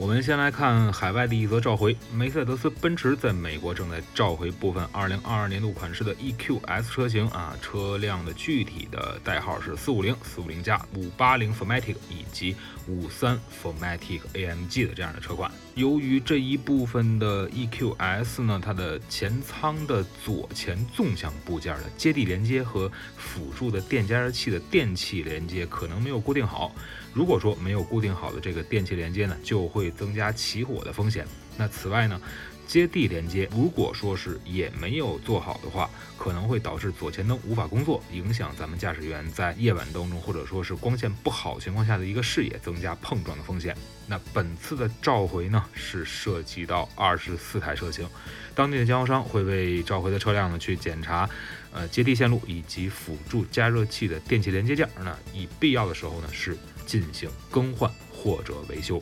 我们先来看海外的一则召回，梅赛德斯奔驰在美国正在召回部分2022年度款式的 EQS 车型啊，车辆的具体的代号是450、450加、580 Formatic 以及53 Formatic AMG 的这样的车款。由于这一部分的 EQS 呢，它的前舱的左前纵向部件的接地连接和辅助的电加热器的电气连接可能没有固定好。如果说没有固定好的这个电气连接呢，就会增加起火的风险。那此外呢，接地连接如果说是也没有做好的话，可能会导致左前灯无法工作，影响咱们驾驶员在夜晚当中或者说是光线不好情况下的一个视野，增加碰撞的风险。那本次的召回呢，是涉及到二十四台车型，当地的经销商会为召回的车辆呢去检查，呃接地线路以及辅助加热器的电气连接件，那以必要的时候呢是。进行更换或者维修。